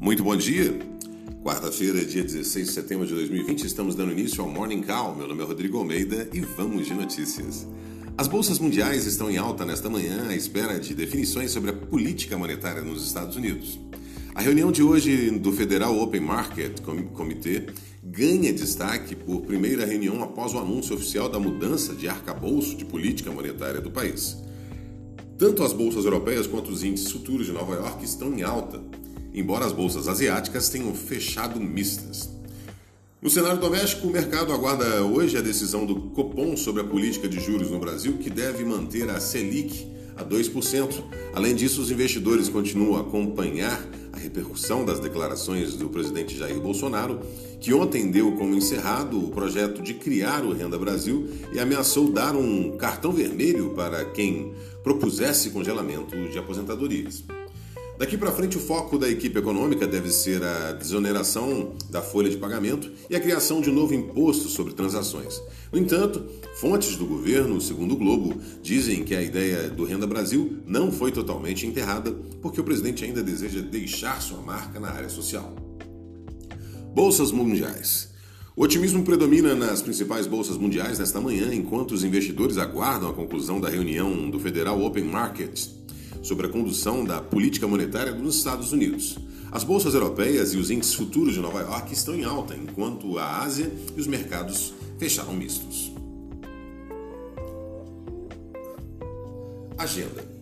Muito bom dia. Quarta-feira, dia 16 de setembro de 2020, estamos dando início ao Morning Call. Meu nome é Rodrigo Almeida e vamos de notícias. As bolsas mundiais estão em alta nesta manhã à espera de definições sobre a política monetária nos Estados Unidos. A reunião de hoje do Federal Open Market Committee ganha destaque por primeira reunião após o anúncio oficial da mudança de arcabouço de política monetária do país. Tanto as bolsas europeias quanto os índices futuros de Nova York estão em alta, embora as bolsas asiáticas tenham fechado mistas. No cenário doméstico, o mercado aguarda hoje a decisão do Copom sobre a política de juros no Brasil, que deve manter a Selic a 2%. Além disso, os investidores continuam a acompanhar a repercussão das declarações do presidente Jair Bolsonaro, que ontem deu como encerrado o projeto de criar o Renda Brasil e ameaçou dar um cartão vermelho para quem propusesse congelamento de aposentadorias. Daqui para frente, o foco da equipe econômica deve ser a desoneração da folha de pagamento e a criação de um novo imposto sobre transações. No entanto, fontes do governo, segundo o Globo, dizem que a ideia do Renda Brasil não foi totalmente enterrada, porque o presidente ainda deseja deixar sua marca na área social. Bolsas mundiais. O otimismo predomina nas principais bolsas mundiais nesta manhã, enquanto os investidores aguardam a conclusão da reunião do Federal Open Market sobre a condução da política monetária nos Estados Unidos. As bolsas europeias e os índices futuros de Nova York estão em alta, enquanto a Ásia e os mercados fecharam mistos. Agenda.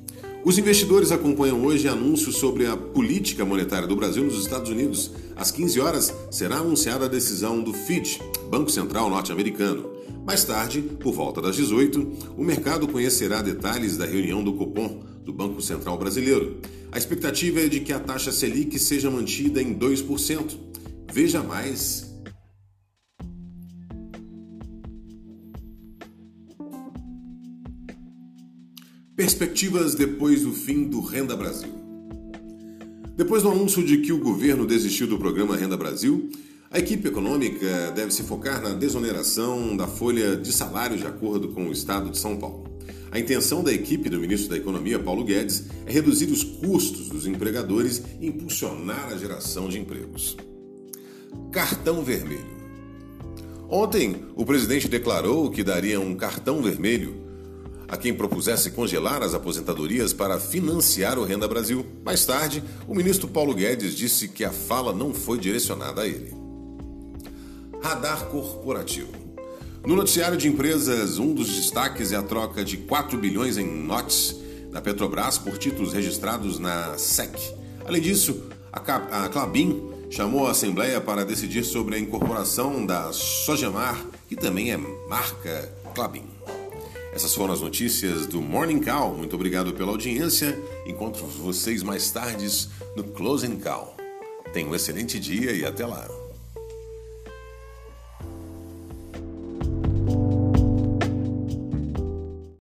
Os investidores acompanham hoje anúncios sobre a política monetária do Brasil nos Estados Unidos. Às 15 horas será anunciada a decisão do FID, Banco Central Norte-Americano. Mais tarde, por volta das 18, o mercado conhecerá detalhes da reunião do Copom, do Banco Central Brasileiro. A expectativa é de que a taxa Selic seja mantida em 2%. Veja mais Perspectivas depois do fim do Renda Brasil. Depois do anúncio de que o governo desistiu do programa Renda Brasil, a equipe econômica deve se focar na desoneração da folha de salários de acordo com o Estado de São Paulo. A intenção da equipe do ministro da Economia, Paulo Guedes, é reduzir os custos dos empregadores e impulsionar a geração de empregos. Cartão vermelho. Ontem, o presidente declarou que daria um cartão vermelho a quem propusesse congelar as aposentadorias para financiar o Renda Brasil. Mais tarde, o ministro Paulo Guedes disse que a fala não foi direcionada a ele. Radar corporativo. No noticiário de empresas, um dos destaques é a troca de 4 bilhões em notes da Petrobras por títulos registrados na SEC. Além disso, a Clabin chamou a Assembleia para decidir sobre a incorporação da Sojamar, que também é marca Clabin. Essas foram as notícias do Morning Call. Muito obrigado pela audiência. Encontro vocês mais tarde no Closing Call. Tenha um excelente dia e até lá.